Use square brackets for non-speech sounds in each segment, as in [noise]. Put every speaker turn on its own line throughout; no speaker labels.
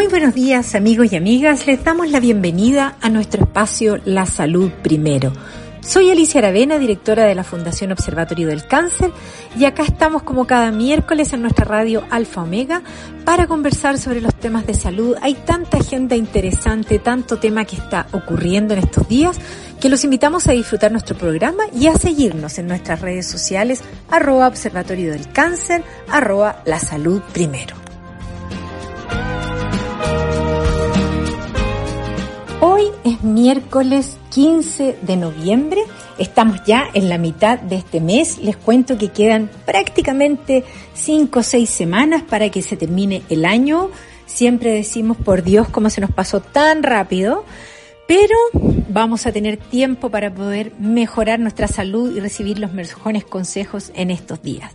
Muy buenos días amigos y amigas, les damos la bienvenida a nuestro espacio La Salud Primero. Soy Alicia Aravena, directora de la Fundación Observatorio del Cáncer, y acá estamos como cada miércoles en nuestra radio Alfa Omega para conversar sobre los temas de salud. Hay tanta agenda interesante, tanto tema que está ocurriendo en estos días, que los invitamos a disfrutar nuestro programa y a seguirnos en nuestras redes sociales, arroba Observatorio del Cáncer, arroba La Salud Primero. Hoy es miércoles 15 de noviembre, estamos ya en la mitad de este mes, les cuento que quedan prácticamente 5 o 6 semanas para que se termine el año, siempre decimos por Dios cómo se nos pasó tan rápido, pero vamos a tener tiempo para poder mejorar nuestra salud y recibir los mejores consejos en estos días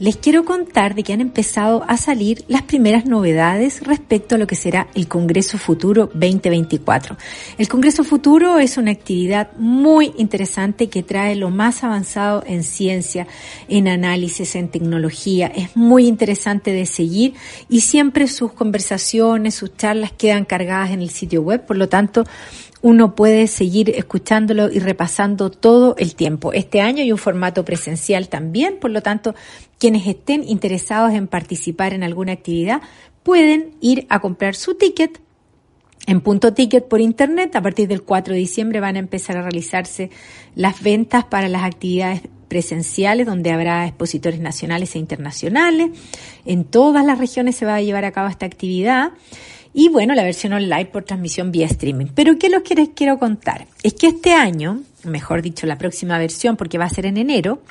les quiero contar de que han empezado a salir las primeras novedades respecto a lo que será el Congreso Futuro 2024. El Congreso Futuro es una actividad muy interesante que trae lo más avanzado en ciencia, en análisis, en tecnología. Es muy interesante de seguir y siempre sus conversaciones, sus charlas quedan cargadas en el sitio web. Por lo tanto, uno puede seguir escuchándolo y repasando todo el tiempo. Este año hay un formato presencial también, por lo tanto, quienes estén interesados en participar en alguna actividad pueden ir a comprar su ticket en punto ticket por internet. A partir del 4 de diciembre van a empezar a realizarse las ventas para las actividades presenciales donde habrá expositores nacionales e internacionales. En todas las regiones se va a llevar a cabo esta actividad y bueno, la versión online por transmisión vía streaming. Pero ¿qué lo que les quiero contar? Es que este año, mejor dicho, la próxima versión, porque va a ser en enero,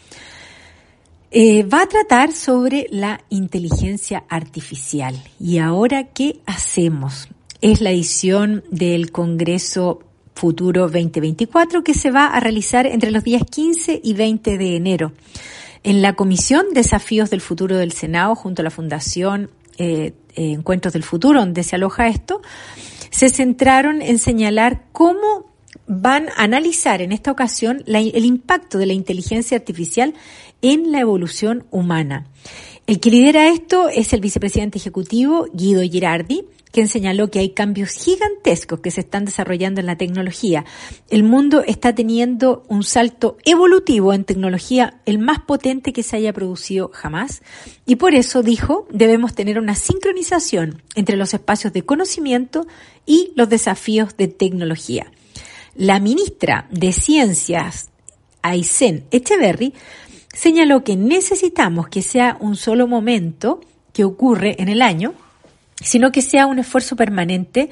eh, va a tratar sobre la inteligencia artificial. ¿Y ahora qué hacemos? Es la edición del Congreso Futuro 2024 que se va a realizar entre los días 15 y 20 de enero. En la Comisión Desafíos del Futuro del Senado, junto a la Fundación eh, eh, Encuentros del Futuro, donde se aloja esto, se centraron en señalar cómo van a analizar en esta ocasión el impacto de la inteligencia artificial en la evolución humana. El que lidera esto es el vicepresidente ejecutivo Guido Girardi, quien señaló que hay cambios gigantescos que se están desarrollando en la tecnología. El mundo está teniendo un salto evolutivo en tecnología el más potente que se haya producido jamás y por eso dijo debemos tener una sincronización entre los espacios de conocimiento y los desafíos de tecnología. La ministra de Ciencias, Aysén Echeverry, señaló que necesitamos que sea un solo momento que ocurre en el año, sino que sea un esfuerzo permanente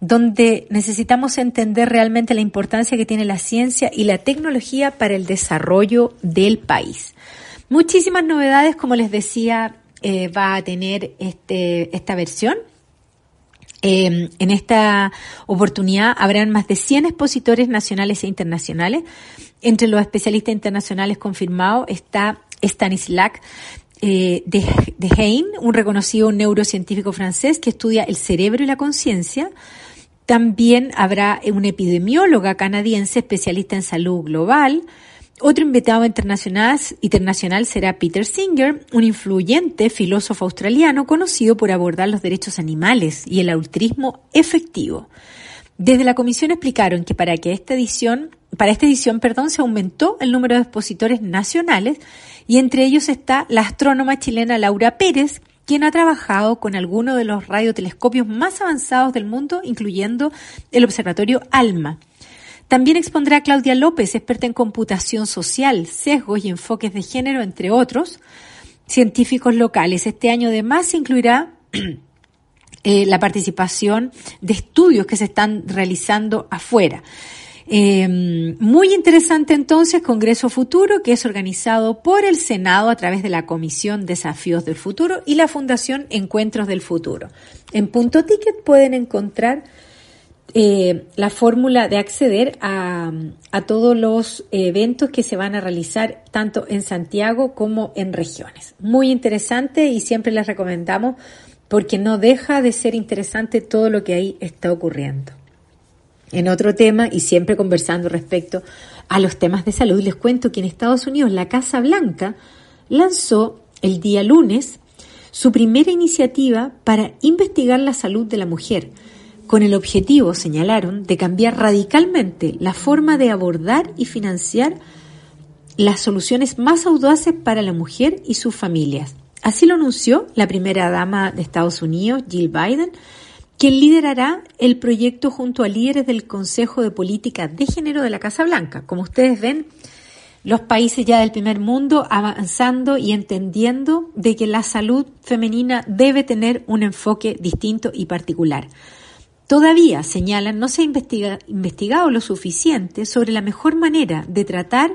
donde necesitamos entender realmente la importancia que tiene la ciencia y la tecnología para el desarrollo del país. Muchísimas novedades, como les decía, eh, va a tener este, esta versión. Eh, en esta oportunidad habrán más de 100 expositores nacionales e internacionales. Entre los especialistas internacionales confirmados está Stanislas eh, de, de un reconocido neurocientífico francés que estudia el cerebro y la conciencia. También habrá una epidemióloga canadiense especialista en salud global. Otro invitado internacional será Peter Singer, un influyente filósofo australiano conocido por abordar los derechos animales y el altruismo efectivo. Desde la comisión explicaron que para que esta edición, para esta edición, perdón, se aumentó el número de expositores nacionales y entre ellos está la astrónoma chilena Laura Pérez, quien ha trabajado con algunos de los radiotelescopios más avanzados del mundo, incluyendo el Observatorio ALMA. También expondrá Claudia López, experta en computación social, sesgos y enfoques de género, entre otros, científicos locales. Este año además se incluirá [clears throat] eh, la participación de estudios que se están realizando afuera. Eh, muy interesante entonces Congreso Futuro, que es organizado por el Senado a través de la Comisión Desafíos del Futuro y la Fundación Encuentros del Futuro. En Punto Ticket pueden encontrar eh, la fórmula de acceder a, a, todos los eventos que se van a realizar tanto en Santiago como en regiones. Muy interesante y siempre les recomendamos porque no deja de ser interesante todo lo que ahí está ocurriendo. En otro tema, y siempre conversando respecto a los temas de salud, les cuento que en Estados Unidos la Casa Blanca lanzó el día lunes su primera iniciativa para investigar la salud de la mujer, con el objetivo, señalaron, de cambiar radicalmente la forma de abordar y financiar las soluciones más audaces para la mujer y sus familias. Así lo anunció la primera dama de Estados Unidos, Jill Biden, quien liderará el proyecto junto a líderes del Consejo de Política de Género de la Casa Blanca. Como ustedes ven, los países ya del primer mundo avanzando y entendiendo de que la salud femenina debe tener un enfoque distinto y particular. Todavía, señalan, no se ha investigado lo suficiente sobre la mejor manera de tratar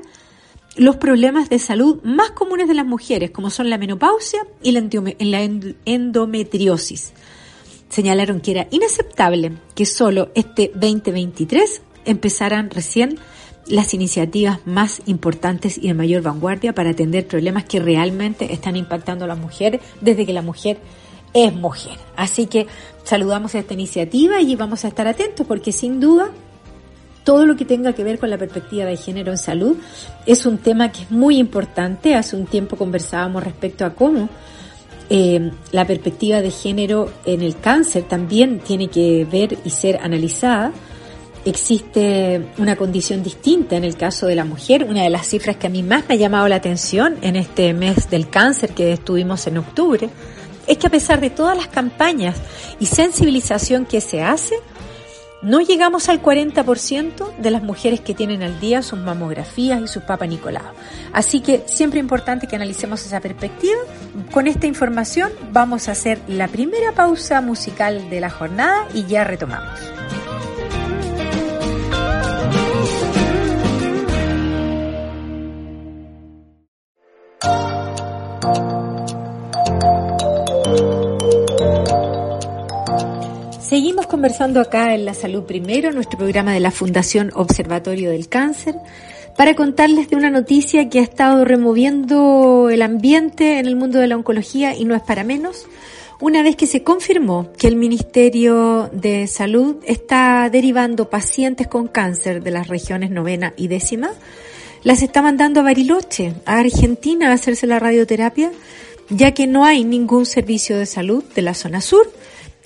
los problemas de salud más comunes de las mujeres, como son la menopausia y la endometriosis señalaron que era inaceptable que solo este 2023 empezaran recién las iniciativas más importantes y de mayor vanguardia para atender problemas que realmente están impactando a las mujeres desde que la mujer es mujer. Así que saludamos esta iniciativa y vamos a estar atentos porque sin duda todo lo que tenga que ver con la perspectiva de género en salud es un tema que es muy importante. Hace un tiempo conversábamos respecto a cómo eh, la perspectiva de género en el cáncer también tiene que ver y ser analizada. Existe una condición distinta en el caso de la mujer. Una de las cifras que a mí más me ha llamado la atención en este mes del cáncer que estuvimos en octubre es que a pesar de todas las campañas y sensibilización que se hace, no llegamos al 40% de las mujeres que tienen al día sus mamografías y sus Papa Nicolau. Así que siempre importante que analicemos esa perspectiva. Con esta información vamos a hacer la primera pausa musical de la jornada y ya retomamos. Seguimos conversando acá en La Salud Primero, nuestro programa de la Fundación Observatorio del Cáncer, para contarles de una noticia que ha estado removiendo el ambiente en el mundo de la oncología y no es para menos. Una vez que se confirmó que el Ministerio de Salud está derivando pacientes con cáncer de las regiones novena y décima, las está mandando a Bariloche, a Argentina, a hacerse la radioterapia, ya que no hay ningún servicio de salud de la zona sur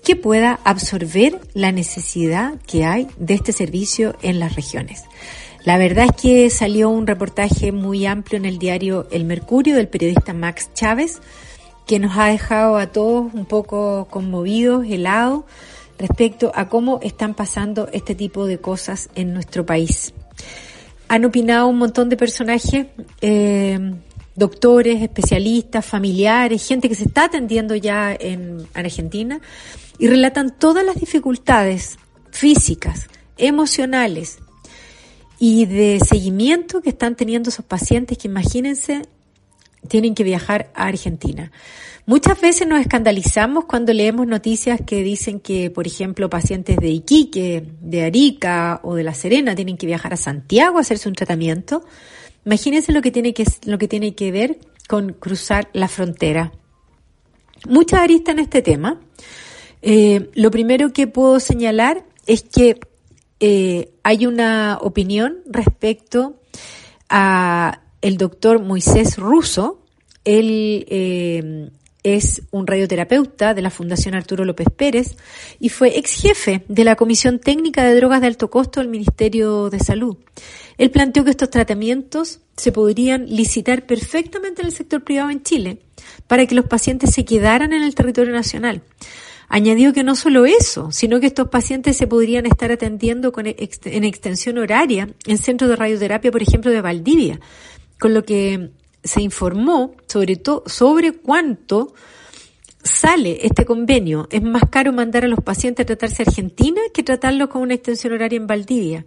que pueda absorber la necesidad que hay de este servicio en las regiones. La verdad es que salió un reportaje muy amplio en el diario El Mercurio del periodista Max Chávez, que nos ha dejado a todos un poco conmovidos, helados, respecto a cómo están pasando este tipo de cosas en nuestro país. Han opinado un montón de personajes, eh, doctores, especialistas, familiares, gente que se está atendiendo ya en Argentina, y relatan todas las dificultades físicas, emocionales y de seguimiento que están teniendo esos pacientes que imagínense tienen que viajar a Argentina. Muchas veces nos escandalizamos cuando leemos noticias que dicen que, por ejemplo, pacientes de Iquique, de Arica o de La Serena tienen que viajar a Santiago a hacerse un tratamiento. Imagínense lo que tiene que, lo que, tiene que ver con cruzar la frontera. Mucha arista en este tema. Eh, lo primero que puedo señalar es que eh, hay una opinión respecto a el doctor Moisés Russo. Él eh, es un radioterapeuta de la Fundación Arturo López Pérez y fue ex jefe de la Comisión Técnica de Drogas de Alto Costo del Ministerio de Salud. Él planteó que estos tratamientos se podrían licitar perfectamente en el sector privado en Chile para que los pacientes se quedaran en el territorio nacional. Añadió que no solo eso, sino que estos pacientes se podrían estar atendiendo con en extensión horaria en centros de radioterapia, por ejemplo, de Valdivia, con lo que se informó sobre todo sobre cuánto sale este convenio, es más caro mandar a los pacientes a tratarse a Argentina que tratarlos con una extensión horaria en Valdivia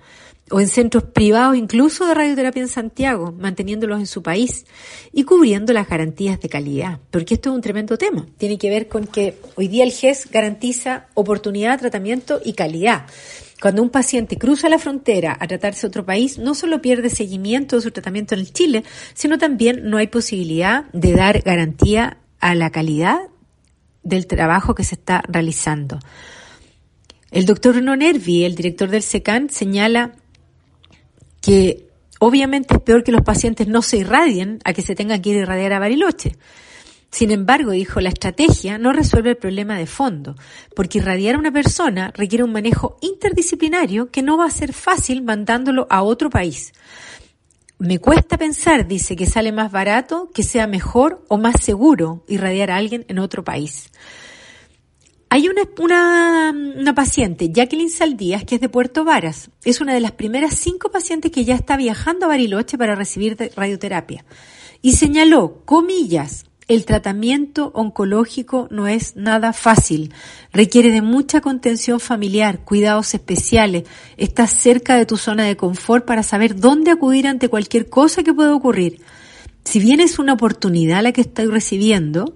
o en centros privados incluso de radioterapia en Santiago, manteniéndolos en su país y cubriendo las garantías de calidad, porque esto es un tremendo tema. Tiene que ver con que hoy día el GES garantiza oportunidad, tratamiento y calidad. Cuando un paciente cruza la frontera a tratarse a otro país, no solo pierde seguimiento de su tratamiento en el Chile, sino también no hay posibilidad de dar garantía a la calidad del trabajo que se está realizando. El doctor Bruno Nervi, el director del SECAN, señala que obviamente es peor que los pacientes no se irradien a que se tengan que ir a irradiar a Bariloche. Sin embargo, dijo, la estrategia no resuelve el problema de fondo, porque irradiar a una persona requiere un manejo interdisciplinario que no va a ser fácil mandándolo a otro país. Me cuesta pensar, dice, que sale más barato, que sea mejor o más seguro irradiar a alguien en otro país. Hay una, una, una, paciente, Jacqueline Saldías, que es de Puerto Varas. Es una de las primeras cinco pacientes que ya está viajando a Bariloche para recibir radioterapia. Y señaló, comillas, el tratamiento oncológico no es nada fácil, requiere de mucha contención familiar, cuidados especiales, estás cerca de tu zona de confort para saber dónde acudir ante cualquier cosa que pueda ocurrir. Si bien es una oportunidad la que estoy recibiendo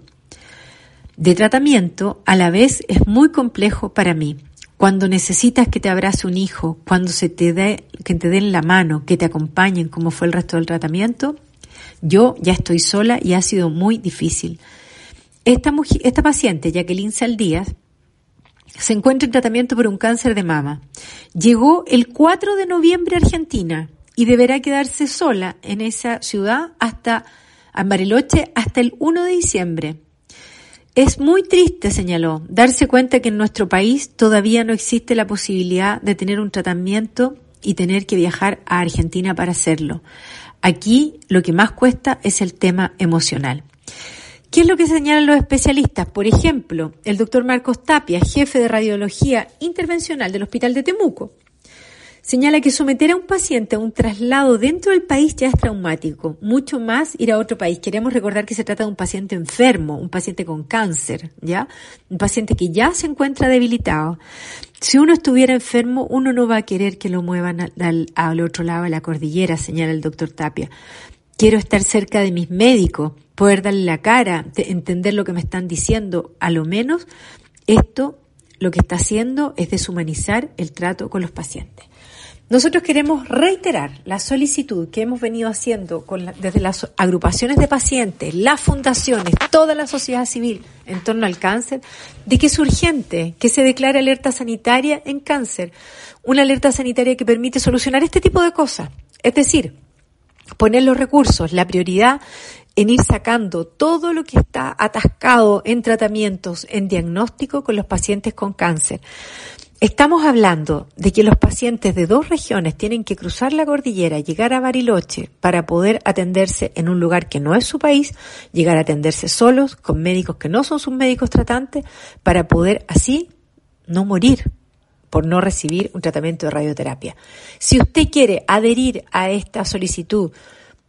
de tratamiento, a la vez es muy complejo para mí. Cuando necesitas que te abrace un hijo, cuando se te dé, que te den la mano, que te acompañen como fue el resto del tratamiento, yo ya estoy sola y ha sido muy difícil. Esta, paciente, Jacqueline Saldías, se encuentra en tratamiento por un cáncer de mama. Llegó el 4 de noviembre a Argentina y deberá quedarse sola en esa ciudad hasta a hasta el 1 de diciembre. Es muy triste, señaló, darse cuenta que en nuestro país todavía no existe la posibilidad de tener un tratamiento y tener que viajar a Argentina para hacerlo. Aquí lo que más cuesta es el tema emocional. ¿Qué es lo que señalan los especialistas? Por ejemplo, el doctor Marcos Tapia, jefe de radiología intervencional del Hospital de Temuco, señala que someter a un paciente a un traslado dentro del país ya es traumático, mucho más ir a otro país. Queremos recordar que se trata de un paciente enfermo, un paciente con cáncer, ¿ya? Un paciente que ya se encuentra debilitado. Si uno estuviera enfermo, uno no va a querer que lo muevan al, otro lado de la cordillera, señala el doctor Tapia. Quiero estar cerca de mis médicos, poder darle la cara, entender lo que me están diciendo. A lo menos esto lo que está haciendo es deshumanizar el trato con los pacientes. Nosotros queremos reiterar la solicitud que hemos venido haciendo con desde las agrupaciones de pacientes, las fundaciones, toda la sociedad civil en torno al cáncer, de que es urgente que se declare alerta sanitaria en cáncer, una alerta sanitaria que permite solucionar este tipo de cosas. Es decir, poner los recursos, la prioridad en ir sacando todo lo que está atascado en tratamientos, en diagnóstico con los pacientes con cáncer. Estamos hablando de que los pacientes de dos regiones tienen que cruzar la cordillera, llegar a Bariloche para poder atenderse en un lugar que no es su país, llegar a atenderse solos, con médicos que no son sus médicos tratantes, para poder así no morir por no recibir un tratamiento de radioterapia. Si usted quiere adherir a esta solicitud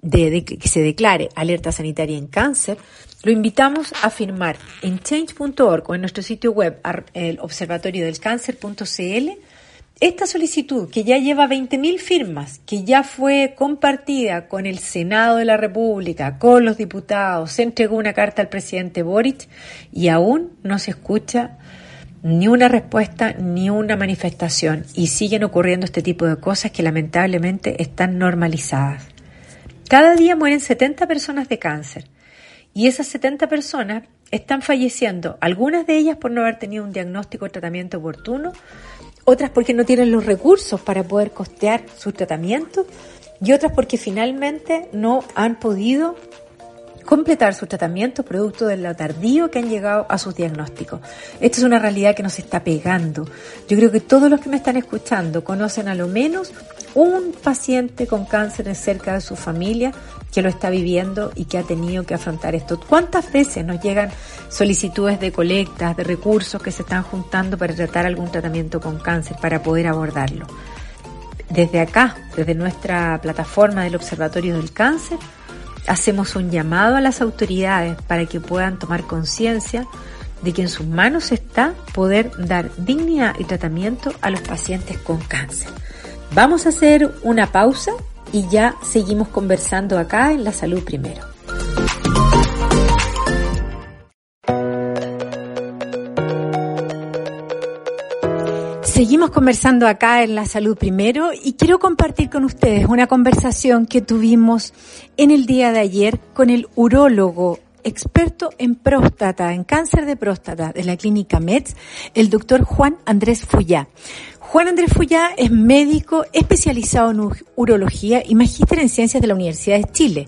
de, que se declare alerta sanitaria en cáncer, lo invitamos a firmar en change.org o en nuestro sitio web, el observatorio del cáncer.cl, esta solicitud que ya lleva 20.000 firmas, que ya fue compartida con el Senado de la República, con los diputados, se entregó una carta al presidente Boric y aún no se escucha ni una respuesta ni una manifestación y siguen ocurriendo este tipo de cosas que lamentablemente están normalizadas. Cada día mueren 70 personas de cáncer y esas 70 personas están falleciendo, algunas de ellas por no haber tenido un diagnóstico o tratamiento oportuno, otras porque no tienen los recursos para poder costear su tratamiento y otras porque finalmente no han podido completar su tratamiento producto de lo tardío que han llegado a sus diagnósticos. Esta es una realidad que nos está pegando. Yo creo que todos los que me están escuchando conocen a lo menos un paciente con cáncer cerca de su familia que lo está viviendo y que ha tenido que afrontar esto. ¿Cuántas veces nos llegan solicitudes de colectas, de recursos que se están juntando para tratar algún tratamiento con cáncer, para poder abordarlo? Desde acá, desde nuestra plataforma del Observatorio del Cáncer, hacemos un llamado a las autoridades para que puedan tomar conciencia de que en sus manos está poder dar dignidad y tratamiento a los pacientes con cáncer. Vamos a hacer una pausa y ya seguimos conversando acá en La Salud Primero. Seguimos conversando acá en La Salud Primero y quiero compartir con ustedes una conversación que tuvimos en el día de ayer con el urólogo experto en próstata, en cáncer de próstata de la clínica MEDS, el doctor Juan Andrés Fuyá. Juan Andrés Fuyá es médico especializado en urología y magíster en ciencias de la Universidad de Chile.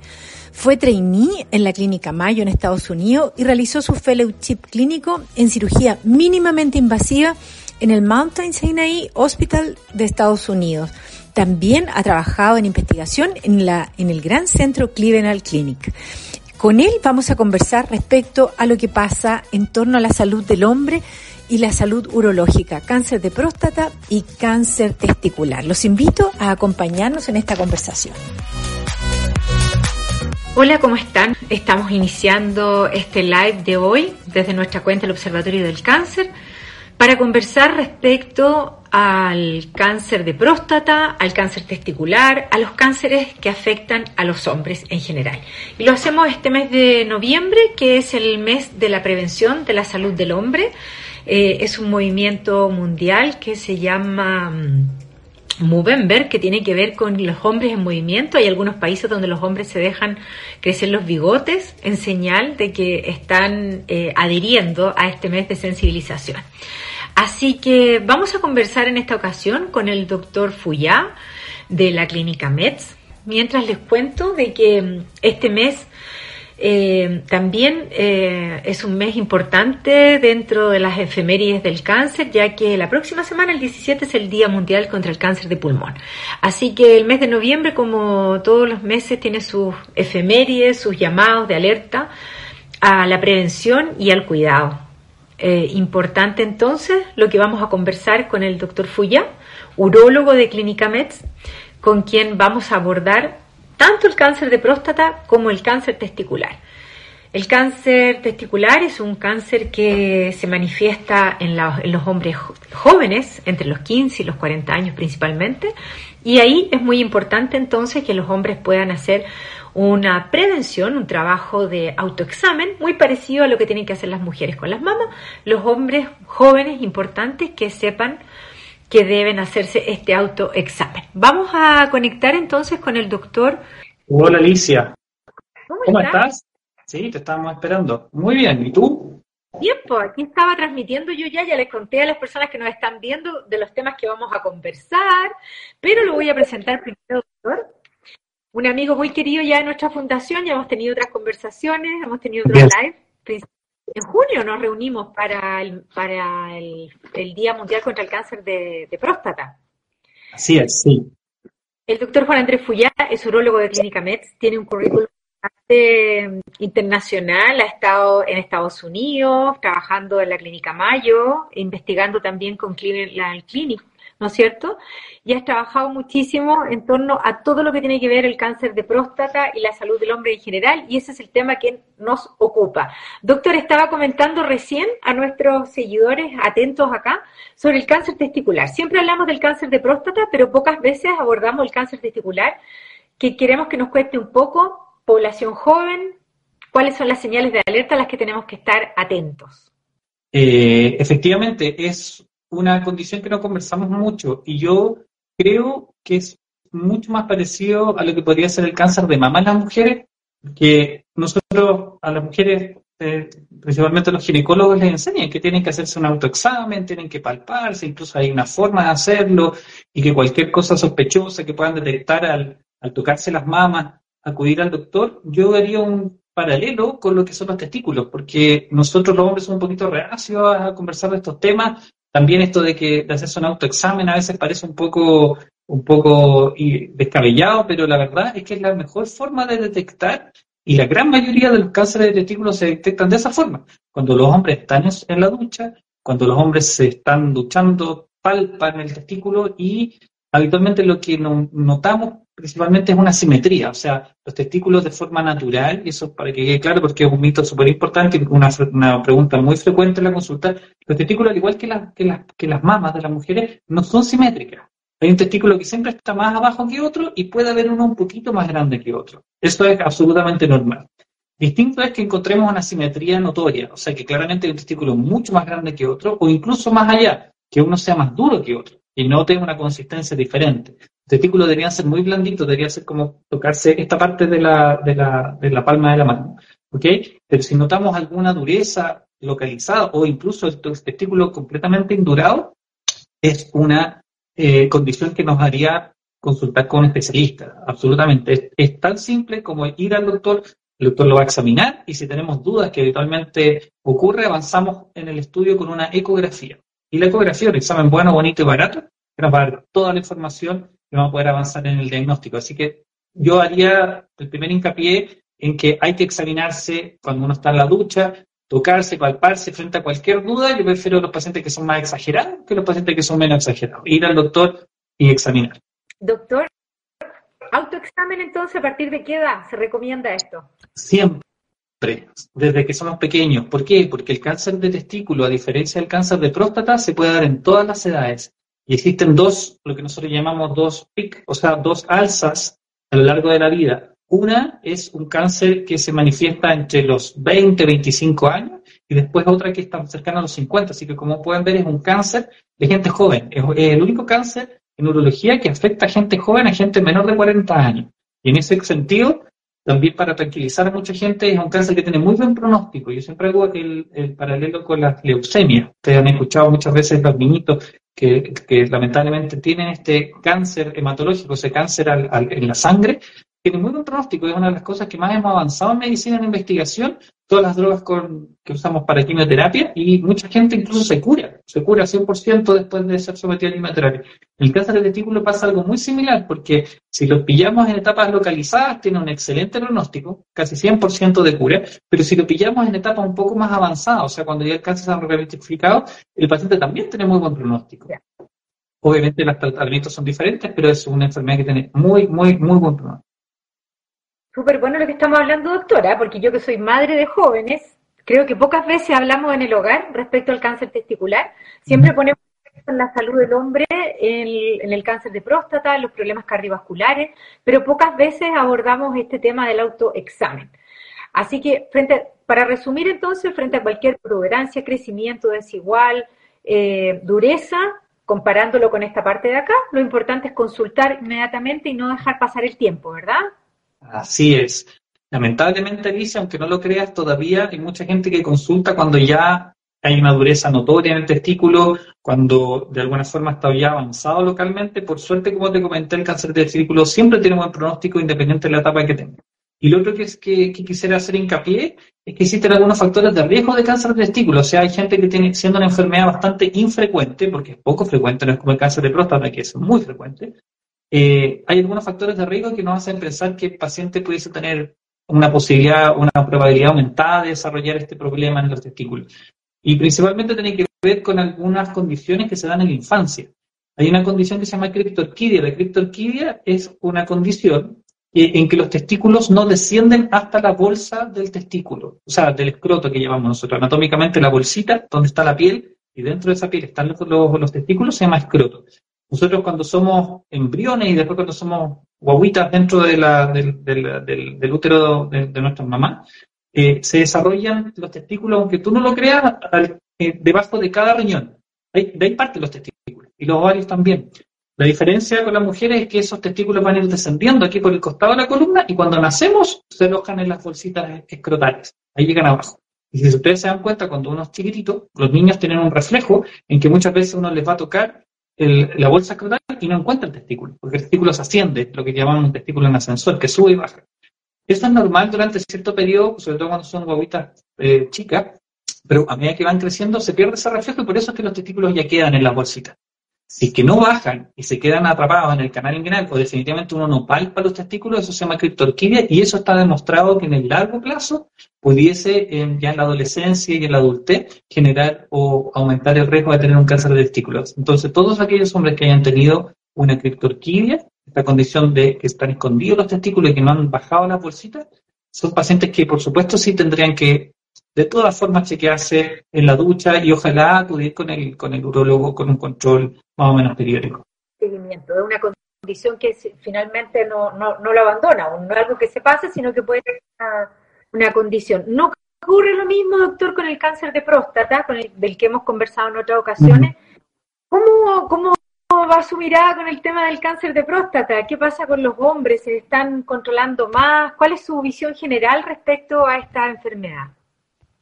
Fue trainee en la clínica Mayo en Estados Unidos y realizó su fellowship clínico en cirugía mínimamente invasiva en el Mountain Sinai Hospital de Estados Unidos. También ha trabajado en investigación en, la, en el Gran Centro Cleveland Clinic. Con él vamos a conversar respecto a lo que pasa en torno a la salud del hombre y la salud urológica, cáncer de próstata y cáncer testicular. Los invito a acompañarnos en esta conversación. Hola, ¿cómo están? Estamos iniciando este live de hoy desde nuestra cuenta el Observatorio del Cáncer para conversar respecto al cáncer de próstata, al cáncer testicular, a los cánceres que afectan a los hombres en general. Y lo hacemos este mes de noviembre, que es el mes de la prevención de la salud del hombre. Eh, es un movimiento mundial que se llama mm, Movember, que tiene que ver con los hombres en movimiento. Hay algunos países donde los hombres se dejan crecer los bigotes en señal de que están eh, adhiriendo a este mes de sensibilización. Así que vamos a conversar en esta ocasión con el doctor Fuyá de la clínica MEDS, mientras les cuento de que este mes eh, también eh, es un mes importante dentro de las efemérides del cáncer, ya que la próxima semana, el 17, es el Día Mundial contra el Cáncer de Pulmón. Así que el mes de noviembre, como todos los meses, tiene sus efemérides, sus llamados de alerta a la prevención y al cuidado. Eh, importante entonces lo que vamos a conversar con el doctor Fuya, urólogo de Clínica MEDS, con quien vamos a abordar tanto el cáncer de próstata como el cáncer testicular. El cáncer testicular es un cáncer que se manifiesta en, los hombres jóvenes, entre los 15 y los 40 años principalmente, y ahí es muy importante entonces que los hombres puedan hacer una prevención, un trabajo de autoexamen muy parecido a lo que tienen que hacer las mujeres con las mamas, los hombres jóvenes importantes que sepan que deben hacerse este autoexamen. Vamos a conectar entonces con el doctor.
Hola Alicia. ¿Cómo, estás? Sí, te estábamos esperando. Muy bien, ¿y tú?
Bien, pues aquí estaba transmitiendo yo ya, ya les conté a las personas que nos están viendo de los temas que vamos a conversar, pero lo voy a presentar primero, doctor. Un amigo muy querido ya de nuestra fundación, ya hemos tenido otras conversaciones, hemos tenido otros live en junio nos reunimos para el, para el, Día Mundial contra el Cáncer de, Próstata.
Así es, sí.
El doctor Juan Andrés Fuyá es urólogo de Clínica MEDS, tiene un currículum internacional, ha estado en Estados Unidos, trabajando en la Clínica Mayo, investigando también con Cleveland Clinic ¿no es cierto? Y has trabajado muchísimo en torno a todo lo que tiene que ver el cáncer de próstata y la salud del hombre en general, y ese es el tema que nos ocupa. Doctor, estaba comentando recién a nuestros seguidores atentos acá sobre el cáncer testicular. Siempre hablamos del cáncer de próstata, pero pocas veces abordamos el cáncer testicular, que queremos que nos cueste un poco, población joven, cuáles son las señales de alerta a las que tenemos que estar atentos.
Eh, efectivamente, es una condición que no conversamos mucho y yo creo que es mucho más parecido a lo que podría ser el cáncer de mama en las mujeres, que nosotros a las mujeres, eh, principalmente los ginecólogos, les enseñan que tienen que hacerse un autoexamen, tienen que palparse, incluso hay una forma de hacerlo y que cualquier cosa sospechosa que puedan detectar al, al tocarse las mamas, acudir al doctor, yo haría un paralelo con lo que son los testículos, porque nosotros los hombres somos un poquito reacios a conversar de estos temas también esto de que de hacerse un autoexamen a veces parece un poco, un poco descabellado, pero la verdad es que es la mejor forma de detectar y la gran mayoría de los cánceres de testículos se detectan de esa forma. Cuando los hombres están en la ducha, cuando los hombres se están duchando, palpan el testículo y habitualmente lo que notamos principalmente es una simetría, o sea, los testículos de forma natural, y eso para que quede claro, porque es un mito súper importante, una, una pregunta muy frecuente en la consulta, los testículos, al igual que, que, que las mamas de las mujeres, no son simétricas. Hay un testículo que siempre está más abajo que otro y puede haber uno un poquito más grande que otro. Eso es absolutamente normal. Distinto es que encontremos una simetría notoria, o sea que claramente hay un testículo mucho más grande que otro, o incluso más allá, que uno sea más duro que otro y no tenga una consistencia diferente. Los testículos deberían ser muy blanditos, debería ser como tocarse esta parte de la, de la, de la palma de la mano. ¿ok? Pero si notamos alguna dureza localizada o incluso el testículo completamente indurado, es una eh, condición que nos haría consultar con un especialista. Absolutamente. es, tan simple como ir al doctor, el doctor lo va a examinar y si tenemos dudas que habitualmente ocurre, avanzamos en el estudio con una ecografía. Y la ecografía un examen bueno, bonito y barato que nos va a dar toda la información y vamos a poder avanzar en el diagnóstico. Así que yo haría el primer hincapié en que hay que examinarse cuando uno está en la ducha, tocarse, palparse frente a cualquier duda. Yo prefiero los pacientes que son más exagerados que los pacientes que son menos exagerados. Ir al doctor y examinar.
Doctor, autoexamen entonces, ¿a partir de qué edad se recomienda esto?
Siempre, desde que somos pequeños. ¿Por qué? Porque el cáncer de testículo, a diferencia del cáncer de próstata, se puede dar en todas las edades. Y existen dos, lo que nosotros llamamos dos PIC, o sea, dos alzas a lo largo de la vida. Una es un cáncer que se manifiesta entre los 20 y 25 años y después otra que está cercana a los 50. Así que como pueden ver es un cáncer de gente joven. Es el único cáncer en urología que afecta a gente joven, a gente menor de 40 años. Y en ese sentido, también para tranquilizar a mucha gente, es un cáncer que tiene muy buen pronóstico. Yo siempre hago el, paralelo con la leucemia. Ustedes han escuchado muchas veces los niñitos que, lamentablemente tienen este cáncer hematológico, ese cáncer en la sangre, tiene muy buen pronóstico, es una de las cosas que más hemos avanzado en medicina en investigación, todas las drogas que usamos para quimioterapia y mucha gente incluso se cura, se cura 100% después de ser sometido a quimioterapia. En el cáncer de testículo pasa algo muy similar porque si lo pillamos en etapas localizadas tiene un excelente pronóstico, casi 100% de cura, pero si lo pillamos en etapas un poco más avanzadas, o sea, cuando ya el cáncer se ha ramificado, el paciente también tiene muy buen pronóstico. Obviamente los tratamientos son diferentes, pero es una enfermedad que tiene muy, muy, muy buen pronóstico.
Súper bueno lo que estamos hablando, doctora, porque yo que soy madre de jóvenes, creo que pocas veces hablamos en el hogar respecto al cáncer testicular. Siempre ponemos en la salud del hombre, en el, cáncer de próstata, en los problemas cardiovasculares, pero pocas veces abordamos este tema del autoexamen. Así que, frente, para resumir entonces, frente a cualquier protuberancia, crecimiento desigual, eh, dureza, comparándolo con esta parte de acá, lo importante es consultar inmediatamente y no dejar pasar el tiempo, ¿verdad?
Así es. Lamentablemente, Alicia, aunque no lo creas, todavía hay mucha gente que consulta cuando ya hay una dureza notoria en el testículo, cuando de alguna forma está ya avanzado localmente. Por suerte, como te comenté, el cáncer de testículo siempre tiene buen pronóstico independiente de la etapa que tenga. Y lo otro que, es que, quisiera hacer hincapié es que existen algunos factores de riesgo de cáncer de testículo. O sea, hay gente que tiene, siendo una enfermedad bastante infrecuente, porque es poco frecuente, no es como el cáncer de próstata, que es muy frecuente, eh, hay algunos factores de riesgo que nos hacen pensar que el paciente pudiese tener una posibilidad, una probabilidad aumentada de desarrollar este problema en los testículos. Y principalmente tiene que ver con algunas condiciones que se dan en la infancia. Hay una condición que se llama criptorquidia. La criptorquidia es una condición en que los testículos no descienden hasta la bolsa del testículo, o sea, del escroto que llamamos nosotros. Anatómicamente la bolsita donde está la piel y dentro de esa piel están los testículos se llama escroto. Nosotros cuando somos embriones y después cuando somos guaguitas dentro de del, útero de, nuestras mamás, eh, se desarrollan los testículos, aunque tú no lo creas, eh, debajo de cada riñón. de ahí parte los testículos y los ovarios también. La diferencia con las mujeres es que esos testículos van a ir descendiendo aquí por el costado de la columna y cuando nacemos se alojan en las bolsitas escrotales. Ahí llegan abajo. Y si ustedes se dan cuenta, cuando uno es chiquitito, los niños tienen un reflejo en que muchas veces uno les va a tocar la bolsa escrotal y no encuentra el testículo, porque el testículo se asciende, lo que llamamos un testículo en ascensor, que sube y baja. Eso es normal durante cierto periodo, sobre todo cuando son guaguitas eh, chicas, pero a medida que van creciendo se pierde ese reflejo y por eso es que los testículos ya quedan en la bolsita. Si es que no bajan y se quedan atrapados en el canal inguinal o definitivamente uno no palpa los testículos, eso se llama criptorquidia y eso está demostrado que en el largo plazo pudiese ya en la adolescencia y en la adultez generar o aumentar el riesgo de tener un cáncer de testículos. Entonces, todos aquellos hombres que hayan tenido una criptorquidia, esta condición de que están escondidos los testículos y que no han bajado las bolsitas, son pacientes que por supuesto sí tendrían que de todas formas chequearse en la ducha y ojalá acudir con el, con el urólogo con un control más o menos periódico.
Seguimiento de una condición que finalmente no, no, no lo abandona, no es algo que se pase, sino que puede ser una, condición. No ocurre lo mismo, doctor, con el cáncer de próstata, con el, del que hemos conversado en otras ocasiones. ¿Cómo, ¿Cómo va su mirada con el tema del cáncer de próstata? ¿Qué pasa con los hombres? ¿Se están controlando más? ¿Cuál es su visión general respecto a esta enfermedad?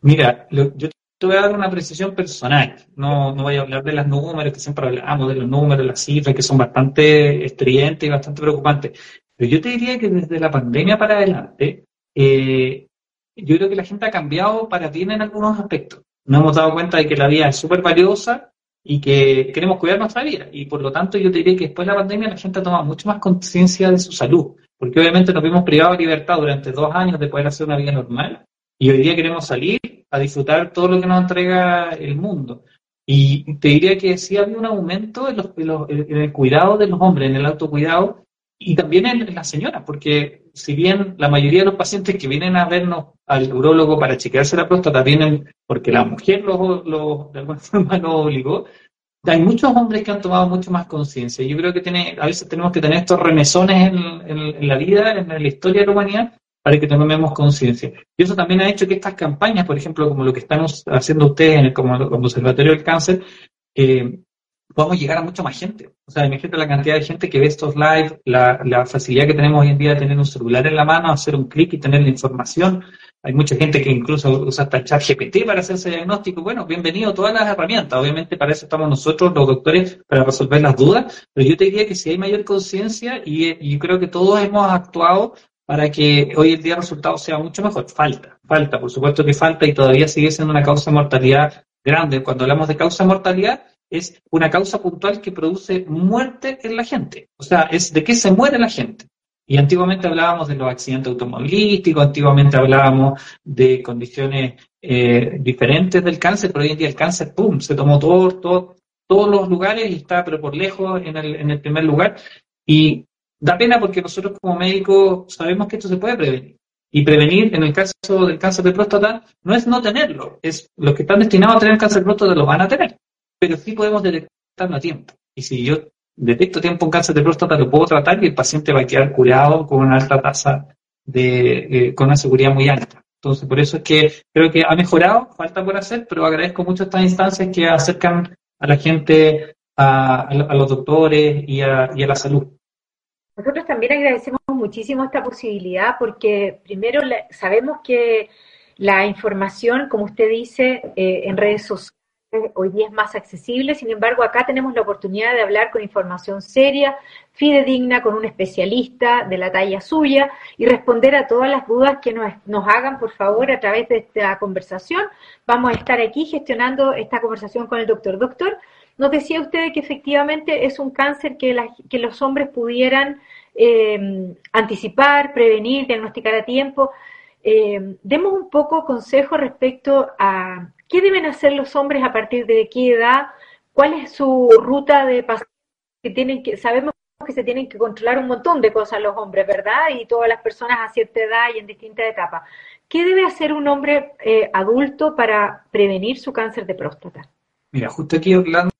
Mira, yo te voy a dar una precisión personal. No, no voy a hablar de los números, que siempre hablamos de los números, las cifras, que son bastante estridentes y bastante preocupantes. Pero yo te diría que desde la pandemia para adelante, eh, yo creo que la gente ha cambiado para bien en algunos aspectos. Nos hemos dado cuenta de que la vida es súper valiosa y que queremos cuidar nuestra vida. Y por lo tanto, yo te diría que después de la pandemia la gente ha tomado mucho más conciencia de su salud. Porque obviamente nos vimos privados de libertad durante dos años de poder hacer una vida normal. Y hoy día queremos salir a disfrutar todo lo que nos entrega el mundo. Y te diría que sí había un aumento en, el cuidado de los hombres, en el autocuidado, y también en, las señoras, porque si bien la mayoría de los pacientes que vienen a vernos al urólogo para chequearse la próstata vienen porque la mujer lo, de alguna [laughs] forma lo obligó, hay muchos hombres que han tomado mucho más conciencia. Yo creo que tiene, a veces tenemos que tener estos remesones en, la vida, en la historia de la humanidad, para que tomemos conciencia. Y eso también ha hecho que estas campañas, por ejemplo, como lo que estamos haciendo ustedes en el, como, Observatorio del Cáncer, eh, podamos llegar a mucha más gente. O sea, imagínate la cantidad de gente que ve estos live, la, facilidad que tenemos hoy en día de tener un celular en la mano, hacer un clic y tener la información. Hay mucha gente que incluso usa hasta el chat GPT para hacerse diagnóstico. Bueno, bienvenido a todas las herramientas. Obviamente para eso estamos nosotros, los doctores, para resolver las dudas. Pero yo te diría que si hay mayor conciencia y, y creo que todos hemos actuado para que hoy en día el resultado sea mucho mejor. Falta, falta, por supuesto que falta y todavía sigue siendo una causa de mortalidad grande. Cuando hablamos de causa de mortalidad, es una causa puntual que produce muerte en la gente. O sea, es de qué se muere la gente. Y antiguamente hablábamos de los accidentes automovilísticos, antiguamente hablábamos de condiciones eh, diferentes del cáncer, pero hoy en día el cáncer, ¡pum!, se tomó todo, todo, todos los lugares y está, pero por lejos, en el, en el primer lugar. Y da pena porque nosotros como médicos sabemos que esto se puede prevenir. Y prevenir en el caso del cáncer de próstata no es no tenerlo, es los que están destinados a tener cáncer de próstata lo van a tener, pero sí podemos detectarlo a tiempo. Y si yo detecto a tiempo un cáncer de próstata, lo puedo tratar y el paciente va a quedar curado con una alta tasa de, eh, con una seguridad muy alta. Entonces, por eso es que creo que ha mejorado, falta por hacer, pero agradezco mucho estas instancias que acercan a la gente, a, los doctores y a la salud.
Nosotros también agradecemos muchísimo esta posibilidad porque primero sabemos que la información, como usted dice, eh, en redes sociales hoy día es más accesible, sin embargo acá tenemos la oportunidad de hablar con información seria, fidedigna, con un especialista de la talla suya y responder a todas las dudas que nos, nos hagan, por favor, a través de esta conversación. Vamos a estar aquí gestionando esta conversación con el doctor. Doctor, nos decía usted que efectivamente es un cáncer que, que los hombres pudieran eh, anticipar, prevenir, diagnosticar a tiempo. Eh, demos un poco consejo respecto a qué deben hacer los hombres a partir de qué edad, cuál es su ruta de paso que tienen que, sabemos que se tienen que controlar un montón de cosas los hombres, ¿verdad? Y todas las personas a cierta edad y en distintas etapas. ¿Qué debe hacer un hombre eh, adulto para prevenir su cáncer de próstata?
Mira, justo aquí Orlando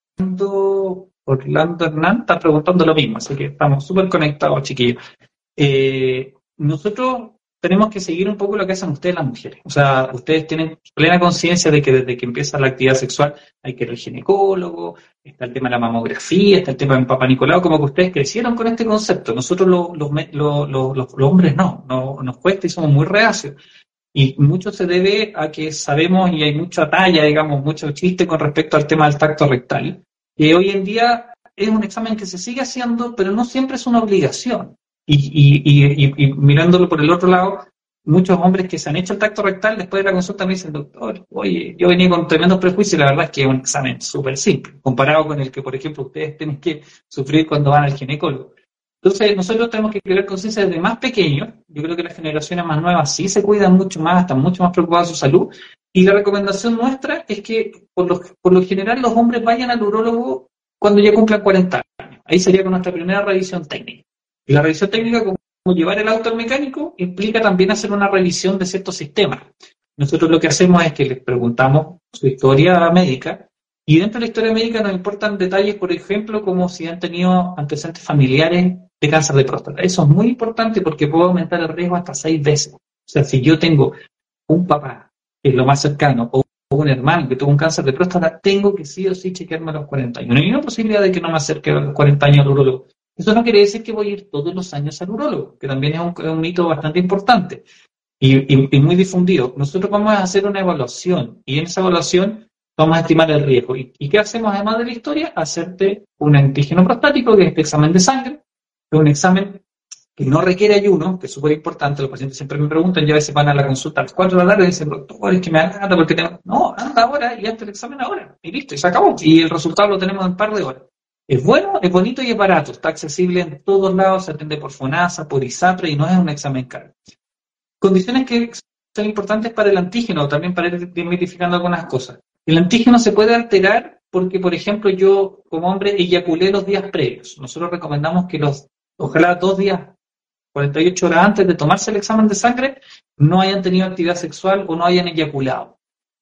Orlando Hernán está preguntando lo mismo, así que estamos súper conectados, chiquillos. Eh, nosotros tenemos que seguir un poco lo que hacen ustedes las mujeres. O sea, ustedes tienen plena conciencia de que desde que empieza la actividad sexual hay que ir al ginecólogo, está el tema de la mamografía, está el tema del papá Nicolau, como que ustedes crecieron con este concepto. Nosotros los, los, hombres no, no, nos cuesta y somos muy reacios. Y mucho se debe a que sabemos y hay mucha talla, digamos, mucho chiste con respecto al tema del tacto rectal que hoy en día es un examen que se sigue haciendo, pero no siempre es una obligación. Y, mirándolo por el otro lado, muchos hombres que se han hecho el tacto rectal después de la consulta me dicen, doctor, oye, yo venía con tremendos prejuicios y la verdad es que es un examen súper simple, comparado con el que, por ejemplo, ustedes tienen que sufrir cuando van al ginecólogo. Entonces, nosotros tenemos que crear conciencia desde más pequeños. Yo creo que las generaciones más nuevas sí se cuidan mucho más, están mucho más preocupadas de su salud, y la recomendación nuestra es que, por lo, por lo general, los hombres vayan al urólogo cuando ya cumplan 40 años. Ahí sería con nuestra primera revisión técnica. Y la revisión técnica, como llevar el auto al mecánico, implica también hacer una revisión de ciertos sistemas. Nosotros lo que hacemos es que les preguntamos su historia médica y dentro de la historia médica nos importan detalles, por ejemplo, como si han tenido antecedentes familiares de cáncer de próstata. Eso es muy importante porque puede aumentar el riesgo hasta seis veces. O sea, si yo tengo un papá, que es lo más cercano, o un hermano que tuvo un cáncer de próstata, tengo que sí o sí chequearme a los 40 años. No hay una posibilidad de que no me acerque a los 40 años al urólogo. Eso no quiere decir que voy a ir todos los años al urólogo, que también es un, mito bastante importante y, muy difundido. Nosotros vamos a hacer una evaluación y en esa evaluación vamos a estimar el riesgo. ¿Y, qué hacemos además de la historia? Hacerte un antígeno prostático, que es este examen de sangre, es un examen que no requiere ayuno, que es súper importante, los pacientes siempre me preguntan, ya a veces van a la consulta a las 4 de la tarde y dicen, doctor, es que me anda porque tengo... No, anda ahora y hazte el examen ahora, y listo, y se acabó. Y el resultado lo tenemos en un par de horas. Es bueno, es bonito y es barato, está accesible en todos lados, se atiende por FONASA, por ISAPRE y no es un examen caro. Condiciones que son importantes para el antígeno, también para ir identificando algunas cosas. El antígeno se puede alterar porque, por ejemplo, yo como hombre eyaculé los días previos. Nosotros recomendamos que los, ojalá dos días 48 horas antes de tomarse el examen de sangre, no hayan tenido actividad sexual o no hayan eyaculado.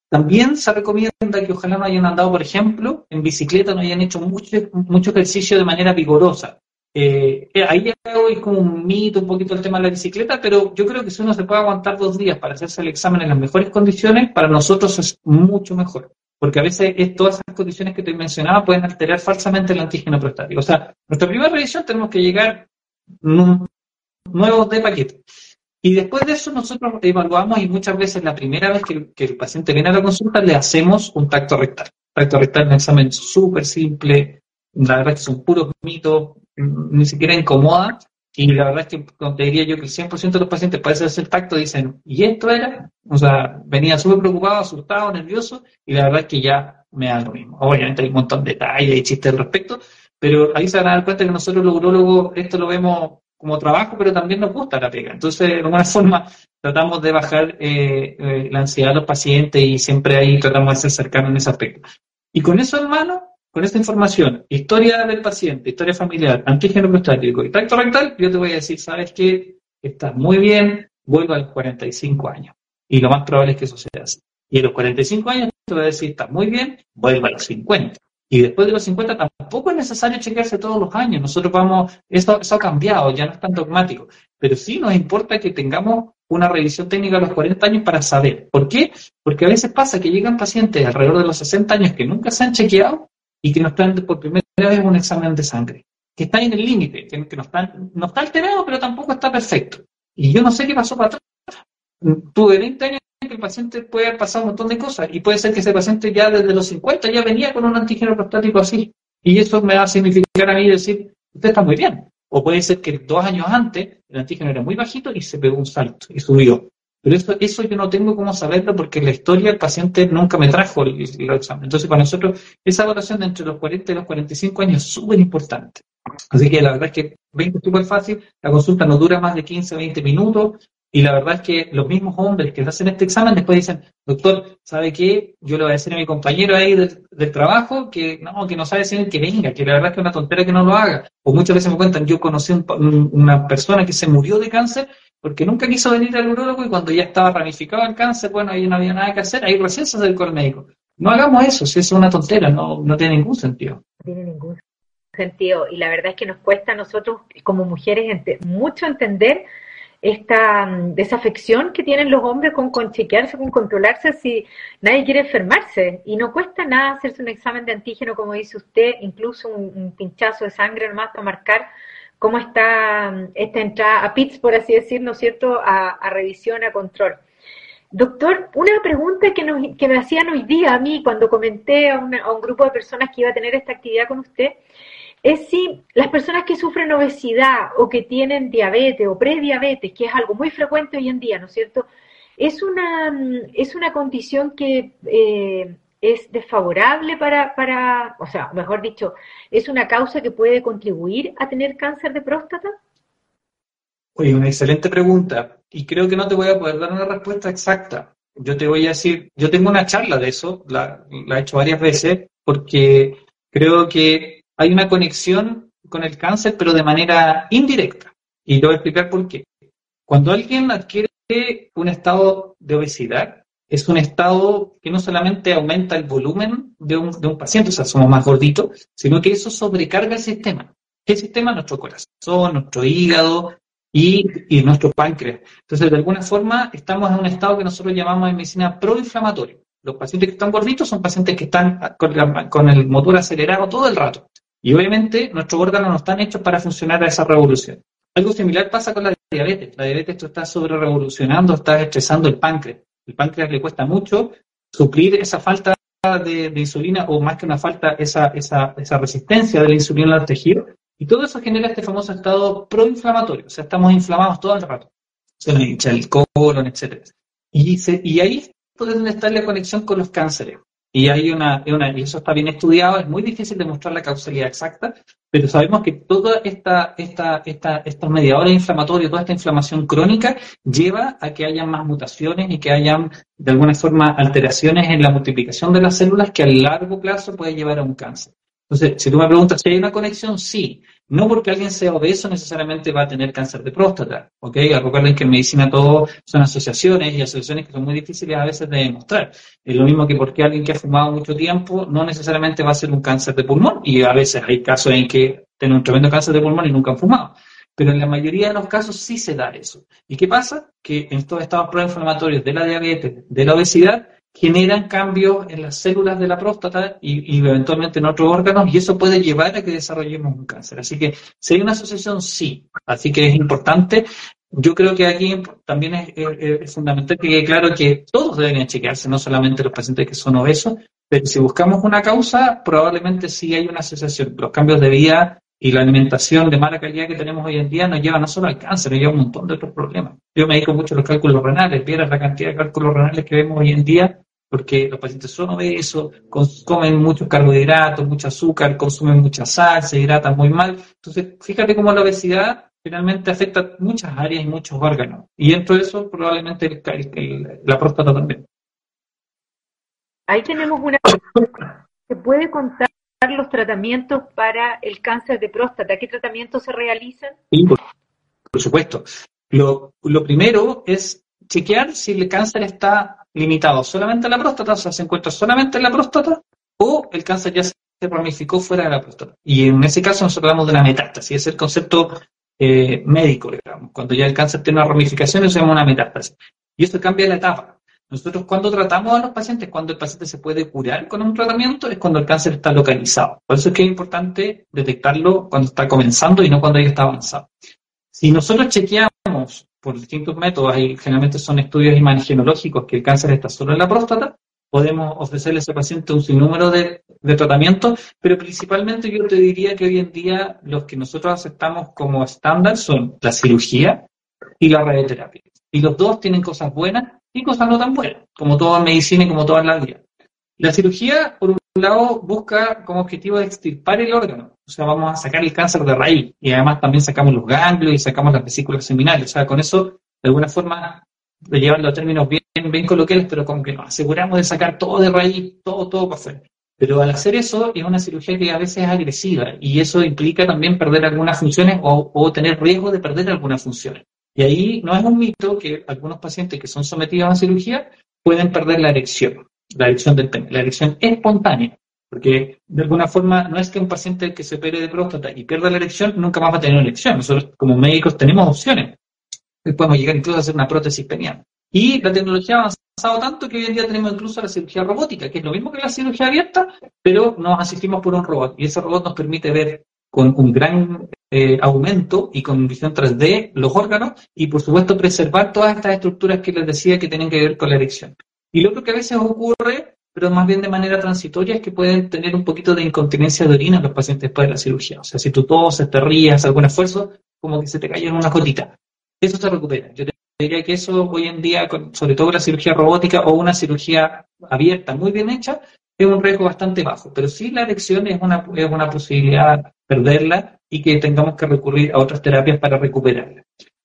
También se recomienda que ojalá no hayan andado, por ejemplo, en bicicleta, no hayan hecho mucho, mucho ejercicio de manera vigorosa. Eh, eh ahí es como un mito un poquito el tema de la bicicleta, pero yo creo que si uno se puede aguantar dos días para hacerse el examen en las mejores condiciones, para nosotros es mucho mejor. Porque a veces todas esas condiciones que te mencionaba pueden alterar falsamente el antígeno prostático. O sea, nuestra primera revisión tenemos que llegar nuevos de paquete. Y después de eso nosotros evaluamos y muchas veces la primera vez que, el paciente viene a la consulta le hacemos un tacto rectal. Tacto rectal es un examen súper simple, la verdad es que son puros mitos, ni siquiera incomoda. Y la verdad es que te diría yo que el 100% de los pacientes para hacer tacto dicen, ¿y esto era? O sea, venía súper preocupado, asustado, nervioso, y la verdad es que ya me da lo mismo. Obviamente hay un montón de detalles y chistes al respecto, pero ahí se van a dar cuenta que nosotros los urólogos esto lo vemos como trabajo, pero también nos gusta la pega. Entonces, de alguna [laughs] forma, tratamos de bajar eh, eh, la ansiedad de los pacientes y siempre ahí tratamos de ser cercanos en ese aspecto. Y con eso en mano, con esta información, historia del paciente, historia familiar, antígeno prostático y tacto rectal, yo te voy a decir, ¿sabes qué? Estás muy bien, vuelvo a los 45 años. Y lo más probable es que eso sea así. Y a los 45 años te voy a decir, estás muy bien, vuelvo a los 50. Y después de los 50 tampoco es necesario chequearse todos los años. Nosotros vamos, eso, eso ha cambiado, ya no es tan dogmático. Pero sí nos importa que tengamos una revisión técnica a los 40 años para saber. ¿Por qué? Porque a veces pasa que llegan pacientes alrededor de los 60 años que nunca se han chequeado y que nos están por primera vez un examen de sangre. Que está en el límite, que no está, no está alterado, pero tampoco está perfecto. Y yo no sé qué pasó para atrás. Tuve 20 años que el paciente puede haber pasado un montón de cosas y puede ser que ese paciente ya desde los 50 ya venía con un antígeno prostático así. Y eso me va a significar a mí decir, usted está muy bien. O puede ser que dos años antes el antígeno era muy bajito y se pegó un salto y subió. Pero eso, eso yo no tengo cómo saberlo porque la historia el paciente nunca me trajo el, examen. Entonces, para nosotros, esa evaluación de entre los 40 y los 45 años es súper importante. Así que la verdad es que 20 es súper fácil, la consulta no dura más de 15, 20 minutos, y la verdad es que los mismos hombres que hacen este examen después dicen, doctor, ¿sabe qué? Yo le voy a decir a mi compañero ahí del, trabajo que no, que no sabe decir que venga, que la verdad es que es una tontera que no lo haga. O muchas veces me cuentan, yo conocí una persona que se murió de cáncer porque nunca quiso venir al urólogo y cuando ya estaba ramificado el cáncer, bueno, ahí no había nada que hacer, ahí recién se acercó médico. No hagamos eso, si es una tontera, no, no tiene ningún sentido.
No tiene ningún sentido. Y la verdad es que nos cuesta a nosotros como mujeres mucho entender esta mm, desafección que tienen los hombres con, con chequearse, con controlarse si nadie quiere enfermarse. Y no cuesta nada hacerse un examen de antígeno, como dice usted, incluso un, pinchazo de sangre nomás para marcar cómo está mm, esta entrada a PITS, por así decir, ¿no es cierto?, a, revisión, a control. Doctor, una pregunta que, nos, que me hacían hoy día a mí cuando comenté a, un grupo de personas que iba a tener esta actividad con usted, es si las personas que sufren obesidad o que tienen diabetes o prediabetes, que es algo muy frecuente hoy en día, ¿no es cierto? Es una, es una condición que eh, es desfavorable para, para, o sea, mejor dicho, es una causa que puede contribuir a tener cáncer de próstata.
Oye, una excelente pregunta y creo que no te voy a poder dar una respuesta exacta. Yo te voy a decir, yo tengo una charla de eso, la, he hecho varias veces, porque creo que hay una conexión con el cáncer, pero de manera indirecta. Y te voy a explicar por qué. Cuando alguien adquiere un estado de obesidad, es un estado que no solamente aumenta el volumen de un, de un paciente, o sea, somos más gorditos, sino que eso sobrecarga el sistema. ¿Qué sistema? Nuestro corazón, nuestro hígado y, y, nuestro páncreas. Entonces, de alguna forma, estamos en un estado que nosotros llamamos en medicina proinflamatorio. Los pacientes que están gorditos son pacientes que están con, el motor acelerado todo el rato. Y obviamente nuestros órganos no están hechos para funcionar a esa revolución. Algo similar pasa con la diabetes. La diabetes esto está sobre revolucionando, está estresando el páncreas. El páncreas le cuesta mucho suplir esa falta de, insulina o más que una falta, esa, esa, esa resistencia de la insulina al tejido. Y todo eso genera este famoso estado proinflamatorio. O sea, estamos inflamados todo el rato. Se nos hincha el colon, etc. Y, y ahí puede estar la conexión con los cánceres. Y hay una, y eso está bien estudiado, es muy difícil demostrar la causalidad exacta, pero sabemos que toda esta, esta, esta, estos mediadores inflamatorios, toda esta inflamación crónica, lleva a que haya más mutaciones y que hayan, de alguna forma, alteraciones en la multiplicación de las células que a largo plazo puede llevar a un cáncer. Entonces, si tú me preguntas si hay una conexión, sí. No porque alguien sea obeso necesariamente va a tener cáncer de próstata, ¿ok? Recuerden que en medicina todo son asociaciones y asociaciones que son muy difíciles a veces de demostrar. Es lo mismo que porque alguien que ha fumado mucho tiempo no necesariamente va a ser un cáncer de pulmón y a veces hay casos en que tienen un tremendo cáncer de pulmón y nunca han fumado. Pero en la mayoría de los casos sí se da eso. ¿Y qué pasa? Que en estos estados proinflamatorios de la diabetes, de la obesidad, generan cambios en las células de la próstata y, eventualmente en otros órganos y eso puede llevar a que desarrollemos un cáncer. Así que si hay una asociación, sí. Así que es importante. Yo creo que aquí también es, fundamental que quede claro que todos deben chequearse, no solamente los pacientes que son obesos, pero si buscamos una causa, probablemente sí hay una asociación. Los cambios de vida y la alimentación de mala calidad que tenemos hoy en día nos lleva no solo al cáncer, nos lleva a un montón de otros problemas. Yo me dedico mucho a los cálculos renales, vieras la cantidad de cálculos renales que vemos hoy en día porque los pacientes son obesos, comen muchos carbohidratos, mucho azúcar, consumen mucha sal, se hidratan muy mal. Entonces, fíjate cómo la obesidad finalmente afecta muchas áreas y muchos órganos. Y dentro de eso, probablemente la próstata también.
Ahí tenemos una... [coughs] ¿Se puede contar los tratamientos para el cáncer de próstata? ¿Qué tratamientos se realizan?
Sí, por, supuesto. Lo, lo primero es chequear si el cáncer está limitado solamente a la próstata, o sea, se encuentra solamente en la próstata, o el cáncer ya se ramificó fuera de la próstata. Y en ese caso nosotros hablamos de una metástasis, es el concepto eh, médico, digamos. Cuando ya el cáncer tiene una ramificación, eso se llama una metástasis. Y esto cambia la etapa. Nosotros cuando tratamos a los pacientes, cuando el paciente se puede curar con un tratamiento, es cuando el cáncer está localizado. Por eso es que es importante detectarlo cuando está comenzando y no cuando ya está avanzado. Si nosotros chequeamos por distintos métodos, y generalmente son estudios imagenológicos, que el cáncer está solo en la próstata, podemos ofrecerle a ese paciente un sinnúmero de, de tratamientos, pero principalmente yo te diría que hoy en día los que nosotros aceptamos como estándar son la cirugía y la radioterapia. Y los dos tienen cosas buenas y cosas no tan buenas, como toda medicina y como toda la vida. La cirugía, por un lado, busca como objetivo extirpar el órgano. O sea, vamos a sacar el cáncer de raíz. Y además también sacamos los ganglios y sacamos las vesículas seminales. O sea, con eso, de alguna forma, lo llevan a términos bien, bien coloquiales, pero como que nos aseguramos de sacar todo de raíz, todo, todo para afuera. Pero al hacer eso es una cirugía que a veces es agresiva y eso implica también perder algunas funciones o, o, tener riesgo de perder algunas funciones. Y ahí no es un mito que algunos pacientes que son sometidos a cirugía pueden perder la erección la erección del pene. La erección espontánea, porque de alguna forma no es que un paciente que se opere de próstata y pierda la erección nunca más va a tener una erección. Nosotros como médicos tenemos opciones. Podemos llegar incluso a hacer una prótesis peniana. Y la tecnología ha avanzado tanto que hoy en día tenemos incluso la cirugía robótica, que es lo mismo que la cirugía abierta, pero nos asistimos por un robot. Y ese robot nos permite ver con un gran eh, aumento y con visión 3D los órganos y por supuesto preservar todas estas estructuras que les decía que tienen que ver con la erección. Y lo que a veces ocurre, pero más bien de manera transitoria, es que pueden tener un poquito de incontinencia de orina los pacientes después de la cirugía. O sea, si tú toses, te rías, algún esfuerzo, como que se te cae en una gotita. Eso se recupera. Yo te diría que eso hoy en día, sobre todo la cirugía robótica o una cirugía abierta muy bien hecha, es un riesgo bastante bajo. Pero sí la erección es una, es una posibilidad perderla y que tengamos que recurrir a otras terapias para recuperarla.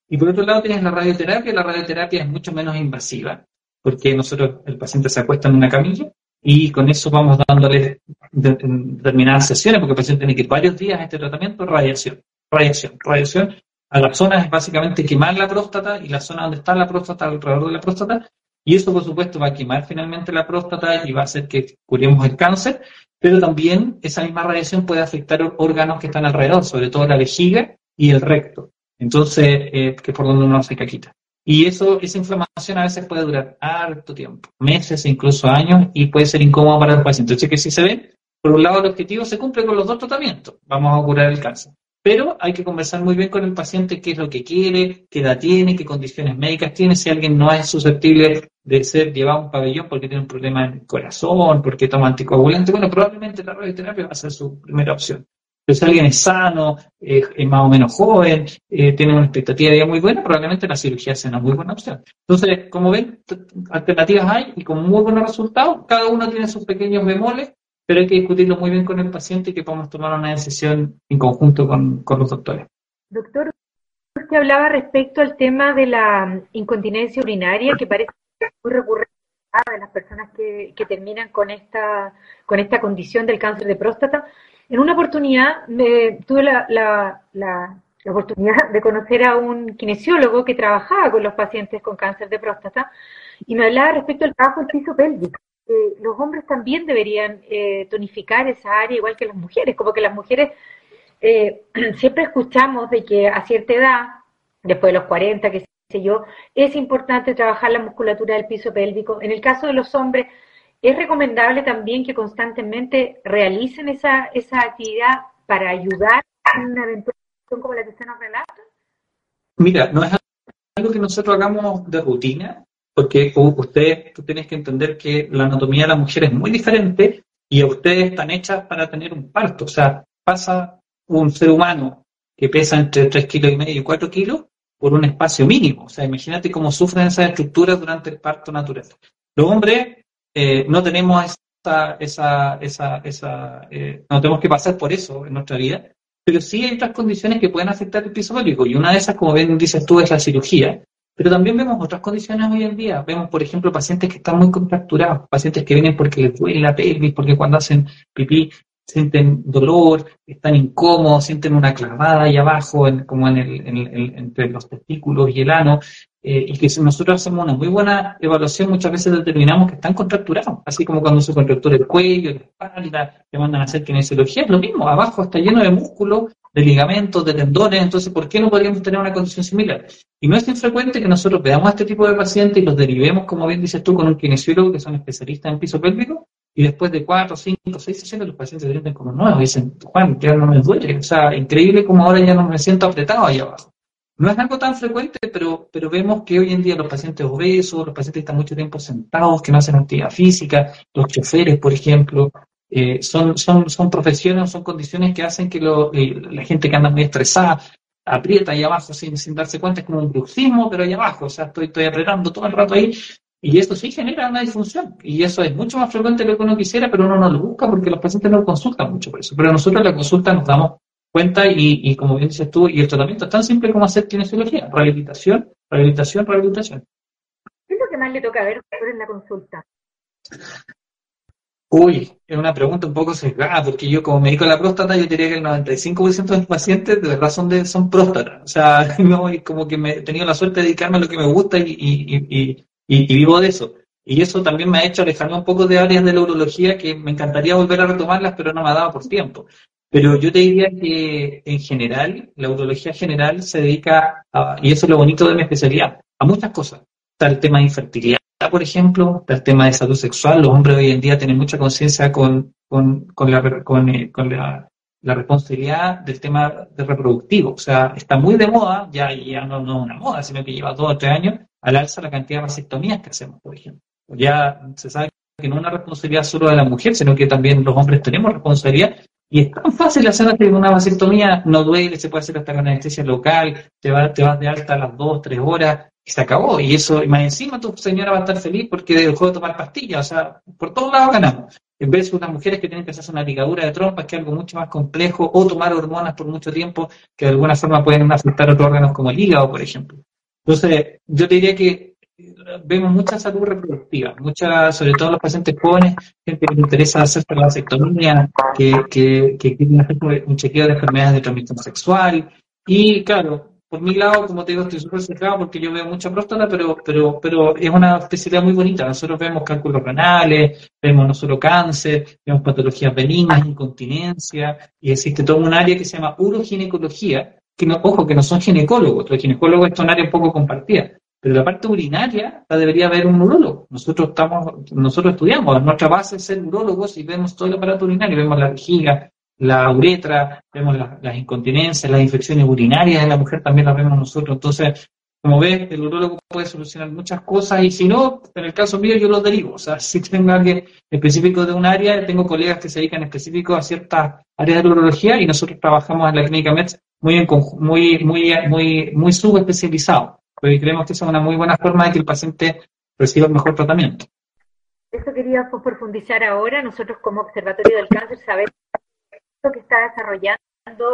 Y por otro lado tienes la radioterapia. La radioterapia es mucho menos invasiva porque nosotros, el paciente se acuesta en una camilla y con eso vamos dándole determinadas sesiones, porque el paciente tiene que ir varios días a este tratamiento, radiación, radiación, radiación. A la zona es básicamente quemar la próstata y la zona donde está la próstata, alrededor de la próstata, y eso por supuesto va a quemar finalmente la próstata y va a hacer que curemos el cáncer, pero también esa misma radiación puede afectar órganos que están alrededor, sobre todo la vejiga y el recto. Entonces, eh, que es por donde uno hace caquita. Y eso, esa inflamación a veces puede durar harto tiempo, meses e incluso años, y puede ser incómodo para el paciente. Entonces, que si se ve, por un lado el objetivo se cumple con los dos tratamientos, vamos a curar el cáncer. Pero hay que conversar muy bien con el paciente qué es lo que quiere, qué edad tiene, qué condiciones médicas tiene, si alguien no es susceptible de ser llevado a un pabellón porque tiene un problema en el corazón, porque toma anticoagulante, bueno, probablemente la radioterapia va a ser su primera opción. Pero si alguien es sano, es más o menos joven, eh, tiene una expectativa de vida muy buena, probablemente la cirugía sea una muy buena opción. Entonces, como ven, alternativas hay y con muy buenos resultados. Cada uno tiene sus pequeños bemoles, pero hay que discutirlo muy bien con el paciente y que podamos tomar una decisión en conjunto con, con los doctores.
Doctor, usted hablaba respecto al tema de la incontinencia urinaria, que parece muy recurrente de las personas que, que terminan con esta, con esta condición del cáncer de próstata. En una oportunidad me, tuve la, la, la, oportunidad de conocer a un kinesiólogo que trabajaba con los pacientes con cáncer de próstata y me hablaba respecto al trabajo del piso pélvico. los hombres también deberían eh, tonificar esa área igual que las mujeres, como que las mujeres eh, [clears throat] siempre escuchamos de que a cierta edad, después de los 40, que sé yo, es importante trabajar la musculatura del piso pélvico. En el caso de los hombres, es recomendable también que constantemente realicen esa, esa actividad para ayudar en una como la que usted nos relata.
Mira, no es algo que nosotros hagamos de rutina, porque ustedes, tú tienes que entender que la anatomía de la mujer es muy diferente y ustedes están hechas para tener un parto. O sea, pasa un ser humano que pesa entre 3 kilos y medio y 4 kilos por un espacio mínimo. O sea, imagínate cómo sufren esas estructuras durante el parto natural. Los hombres eh, no tenemos esa, esa, esa, esa eh, no tenemos que pasar por eso en nuestra vida, pero sí hay otras condiciones que pueden afectar el pélvico y una de esas, como bien dices tú, es la cirugía. Pero también vemos otras condiciones hoy en día. Vemos, por ejemplo, pacientes que están muy contracturados, pacientes que vienen porque les duele la pelvis, porque cuando hacen pipí sienten dolor, están incómodos, sienten una clavada ahí abajo, como en el, entre los testículos y el ano, eh, y que si nosotros hacemos una muy buena evaluación, muchas veces determinamos que están contracturados, así como cuando se contractura el cuello, la espalda, le mandan a hacer kinesiología, es lo mismo, abajo está lleno de músculos, de ligamentos, de tendones, entonces ¿por qué no podríamos tener una condición similar? Y no es infrecuente que nosotros veamos a este tipo de pacientes y los derivemos, como bien dices tú, con un kinesiólogo que son especialistas en piso pélvico, y después de cuatro, cinco, seis sesiones los pacientes se sienten como nuevos, dicen, Juan, ya no me duele, o sea, increíble como ahora ya no me siento apretado ahí abajo. No es algo tan frecuente, pero, pero vemos que hoy en día los pacientes obesos, los pacientes que están mucho tiempo sentados, que no hacen actividad física, los choferes, por ejemplo, eh, son, son, son profesiones, son condiciones que hacen que eh, la gente que anda muy estresada aprieta ahí abajo sin, sin darse cuenta, es como un bruxismo, pero ahí abajo, o sea, estoy, estoy apretando todo el rato ahí, y esto sí genera una disfunción, y eso es mucho más frecuente de lo que uno quisiera, pero uno no lo busca porque los pacientes no consultan mucho por eso. Pero nosotros en la consulta nos damos cuenta y, y, como bien dices tú, y el tratamiento es tan simple como hacer kinesiología, rehabilitación, rehabilitación, rehabilitación.
¿Qué es lo que más le toca ver en la consulta?
Uy, es una pregunta un poco sesgada, porque yo como médico de la próstata, yo diría que el 95% de los pacientes de verdad son, de, son próstatas. O sea, [laughs] no, como que me he tenido la suerte de dedicarme a lo que me gusta y, y, y, vivo de eso. Y eso también me ha hecho alejarme un poco de áreas de la urología que me encantaría volver a retomarlas, pero no me ha dado por tiempo. Pero yo te diría que en general, la urología general se dedica, a, y eso es lo bonito de mi especialidad, a muchas cosas. Está el tema de infertilidad, por ejemplo, está el tema de salud sexual. Los hombres hoy en día tienen mucha conciencia con, con, con, la, con, eh, la, la, responsabilidad del tema de reproductivo. O sea, está muy de moda, ya, ya no, no una moda, sino que lleva dos o tres años, al alza la cantidad de vasectomías que hacemos, por ejemplo. Ya se sabe que no es una responsabilidad solo de la mujer, sino que también los hombres tenemos responsabilidad y es tan fácil hacerte una vasectomía, no duele, se puede hacer hasta con anestesia local, te, va, te vas de alta a las dos, tres horas y se acabó. Y eso, y más encima tu señora va a estar feliz porque dejó de tomar pastillas. O sea, por todos lados ganamos. En vez de unas mujeres que tienen que hacerse una ligadura de trompas, que es algo mucho más complejo, o tomar hormonas por mucho tiempo, que de alguna forma pueden afectar otros órganos como el hígado, por ejemplo. Entonces, yo te diría que vemos mucha salud reproductiva, mucha, sobre todo los pacientes jóvenes, gente que le interesa hacer la vasectomía, que, que, que un chequeo de enfermedades de transmisión sexual. Y claro, por mi lado, como te digo, estoy súper centrado porque yo veo mucha próstata, pero, pero, pero es una especialidad muy bonita. Nosotros vemos cálculos renales, vemos no solo cáncer, vemos patologías benignas, incontinencia, y existe todo un área que se llama uroginecología, que no, ojo, que no son ginecólogos, los ginecólogos es un área un poco compartida, pero la parte urinaria la debería haber un urólogo. Nosotros estamos, nosotros estudiamos, nuestra base es ser urólogos y vemos todo el aparato urinario, vemos la vejiga, la uretra, vemos las incontinencias, las infecciones urinarias de la mujer también las vemos nosotros. Entonces, como ves, el urólogo puede solucionar muchas cosas y si no, en el caso mío yo lo derivo. O sea, [laughs] si tengo alguien específico de un área, tengo colegas que se dedican específicos a ciertas áreas de urología y nosotros trabajamos en la clínica METS muy, muy, muy, muy, muy subespecializado, porque creemos que es una muy buena forma de que el paciente reciba el mejor tratamiento.
Eso quería profundizar ahora. Nosotros como Observatorio del Cáncer sabemos que está desarrollando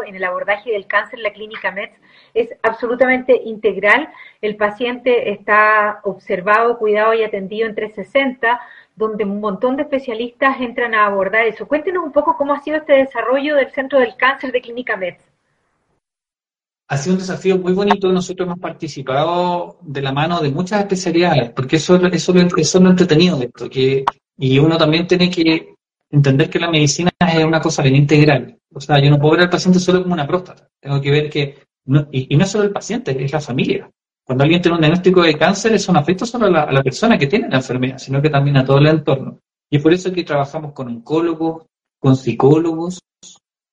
en el abordaje del cáncer en la clínica MEDS es absolutamente integral. El paciente está observado, cuidado y atendido en 360, donde un montón de especialistas entran a abordar eso. Cuéntenos un poco cómo ha sido este desarrollo del Centro del Cáncer de Clínica MEDS.
Ha sido un desafío muy bonito. Nosotros hemos participado de la mano de muchas especialidades, porque eso, eso, eso es lo entretenido de esto, que, y uno también tiene que entender que la medicina es una cosa bien integral. O sea, yo no puedo ver al paciente solo como una próstata. Tengo que ver que, y, no es solo el paciente, es la familia. Cuando alguien tiene un diagnóstico de cáncer, eso no afecta solo a la, a la persona que tiene la enfermedad, sino que también a todo el entorno. Y es por eso que trabajamos con oncólogos, con psicólogos,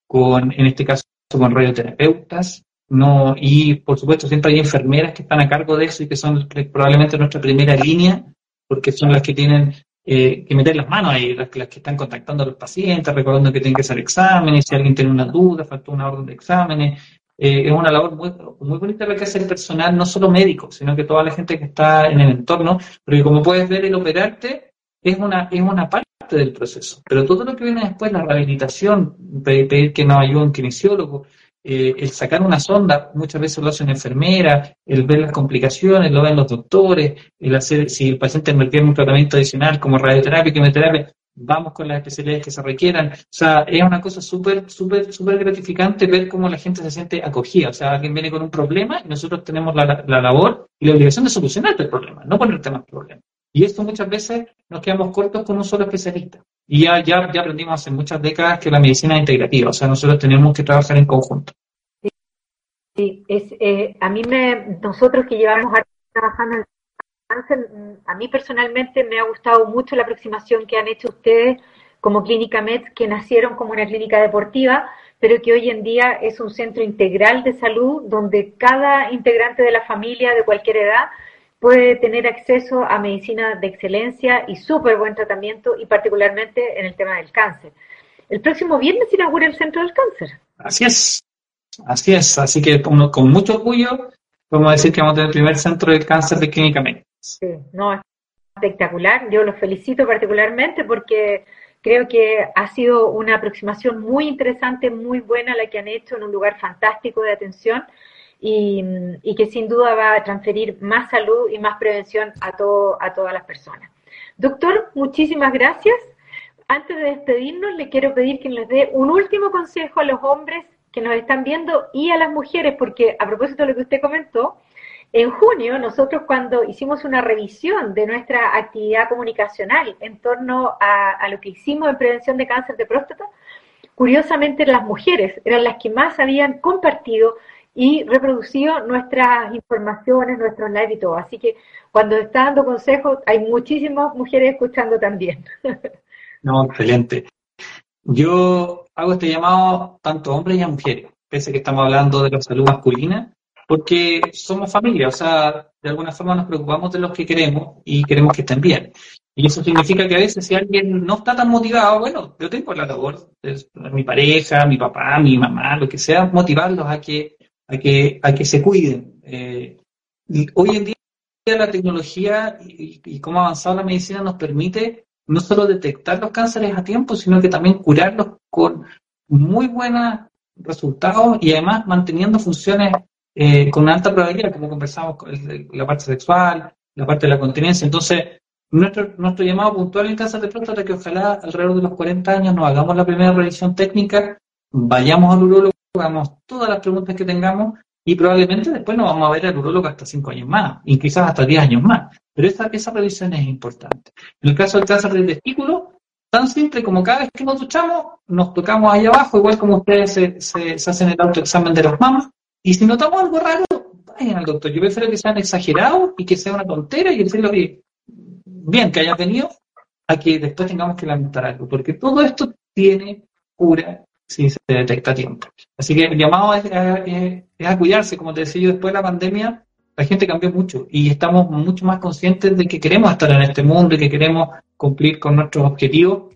con, en este caso, con radioterapeutas, no, y por supuesto siempre hay enfermeras que están a cargo de eso y que son probablemente nuestra primera línea, porque son las que tienen eh, que meter las manos ahí, las, las, que están contactando a los pacientes, recordando que tienen que hacer exámenes, si alguien tiene una duda, falta una orden de exámenes. Eh, es una labor muy, muy bonita la que hace el personal, no solo médico, sino que toda la gente que está en el entorno, porque como puedes ver, el operarte es una, es una parte del proceso, pero todo lo que viene después, la rehabilitación, pedir que nos ayude un kinesiólogo, eh, el sacar una sonda, muchas veces lo hace una enfermera, el ver las complicaciones, lo ven los doctores, el hacer, si el paciente requiere un tratamiento adicional como radioterapia, quimioterapia, vamos con las especialidades que se requieran. O sea, es una cosa súper, súper, súper gratificante ver cómo la gente se siente acogida. O sea, alguien viene con un problema y nosotros tenemos la, la labor y la obligación de solucionar el problema, no ponerte más problemas. Y esto muchas veces nos quedamos cortos con un solo especialista. Y ya, ya, ya aprendimos hace muchas décadas que la medicina es integrativa, o sea, nosotros tenemos que trabajar en conjunto.
Sí, es, eh, a mí me, nosotros que llevamos trabajando en cáncer, a mí personalmente me ha gustado mucho la aproximación que han hecho ustedes como Clínica Med, que nacieron como una clínica deportiva, pero que hoy en día es un centro integral de salud donde cada integrante de la familia de cualquier edad puede tener acceso a medicina de excelencia y súper buen tratamiento y particularmente en el tema del cáncer. El próximo viernes se inaugura el Centro del Cáncer.
Así es, así es. Así que con, con mucho orgullo podemos decir que vamos a tener el primer Centro del Cáncer de Clínica Médica.
Sí, no, es espectacular. Yo los felicito particularmente porque creo que ha sido una aproximación muy interesante, muy buena la que han hecho en un lugar fantástico de atención y, que sin duda va a transferir más salud y más prevención a, todo, a todas las personas. Doctor, muchísimas gracias. Antes de despedirnos, le quiero pedir que les dé un último consejo a los hombres que nos están viendo y a las mujeres, porque a propósito de lo que usted comentó, en junio nosotros cuando hicimos una revisión de nuestra actividad comunicacional en torno a, a lo que hicimos en prevención de cáncer de próstata, curiosamente las mujeres eran las que más habían compartido y reproducido nuestras informaciones, nuestros live y todo. Así que cuando está dando consejos, hay muchísimas mujeres escuchando también. [laughs]
No, excelente. Yo hago este llamado tanto a hombres y a mujeres, pese a que estamos hablando de la salud masculina, porque somos familia, o sea, de alguna forma nos preocupamos de los que queremos y queremos que estén bien. Y eso significa que a veces si alguien no está tan motivado, bueno, yo tengo la labor de mi pareja, mi papá, mi mamá, lo que sea, motivarlos a que a que, a que se cuiden. Eh, hoy en día la tecnología y, y, cómo ha avanzado la medicina nos permite no solo detectar los cánceres a tiempo, sino que también curarlos con muy buenos resultados y además manteniendo funciones eh, con alta probabilidad, como conversamos con la parte sexual, la parte de la continencia. Entonces, nuestro, nuestro llamado puntual en cáncer de próstata que ojalá alrededor de los 40 años nos hagamos la primera revisión técnica, vayamos al urólogo, hagamos todas las preguntas que tengamos y probablemente después nos vamos a ver al urólogo hasta 5 años más, y quizás hasta 10 años más. Pero esa, esa revisión es importante. En el caso del cáncer del testículo, tan simple como cada vez que nos duchamos, nos tocamos ahí abajo, igual como ustedes se, hacen el autoexamen de los mamas, y si notamos algo raro, vayan al doctor. Yo prefiero que sean exagerados y que sea una tontera y decirlo bien que haya venido, a que después tengamos que lamentar algo, porque todo esto tiene cura si se detecta a tiempo. Así que el llamado es, a cuidarse, como te decía yo, después de la pandemia, la gente cambió mucho y estamos mucho más conscientes de que queremos estar en este mundo y que queremos cumplir con nuestros objetivos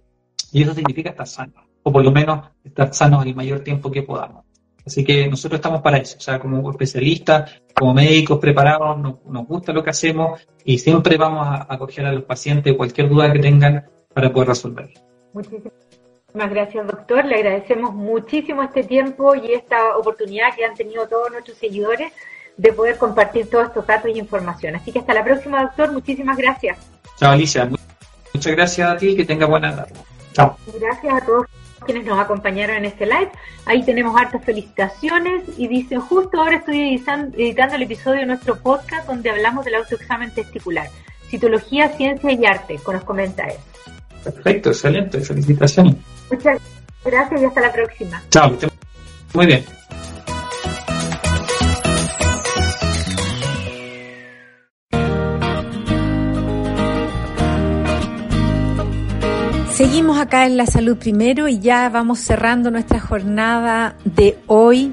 y eso significa estar sanos, o por lo menos estar sanos el mayor tiempo que podamos. Así que nosotros estamos para eso, o sea, como especialistas, como médicos preparados, nos, gusta lo que hacemos y siempre vamos a acoger a los pacientes cualquier duda que tengan para poder resolver.
Muchísimas gracias, doctor. Le agradecemos muchísimo este tiempo y esta oportunidad que han tenido todos nuestros seguidores de poder compartir todos estos datos y información. Así que hasta la próxima, doctor. Muchísimas gracias.
Chao, Alicia. Muchas gracias a ti y que tenga buena tarde. Chao.
Gracias a todos quienes nos acompañaron en este live. Ahí tenemos hartas felicitaciones y dice, justo ahora estoy editando el episodio de nuestro podcast donde hablamos del autoexamen testicular, citología, ciencia y arte, con los comentarios.
Perfecto, excelente, felicitaciones.
Muchas gracias y hasta la próxima.
Chao, muy bien.
Seguimos acá en la salud primero y ya vamos cerrando nuestra jornada de hoy.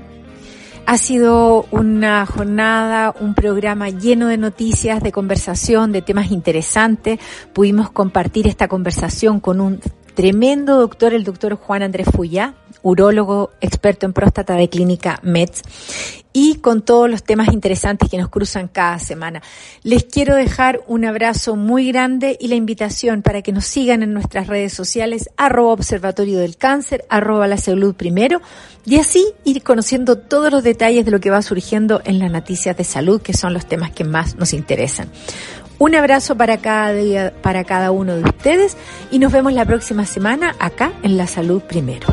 Ha sido una jornada, un programa lleno de noticias, de conversación, de temas interesantes. Pudimos compartir esta conversación con un tremendo doctor, el doctor Juan Andrés Fuyá, urólogo experto en próstata de Clínica METS y con todos los temas interesantes que nos cruzan cada semana. Les quiero dejar un abrazo muy grande y la invitación para que nos sigan en nuestras redes sociales, arroba observatorio del cáncer, arroba la salud primero, y así ir conociendo todos los detalles de lo que va surgiendo en las noticias de salud, que son los temas que más nos interesan. Un abrazo para cada día, para cada uno de ustedes y nos vemos la próxima semana acá en La Salud Primero.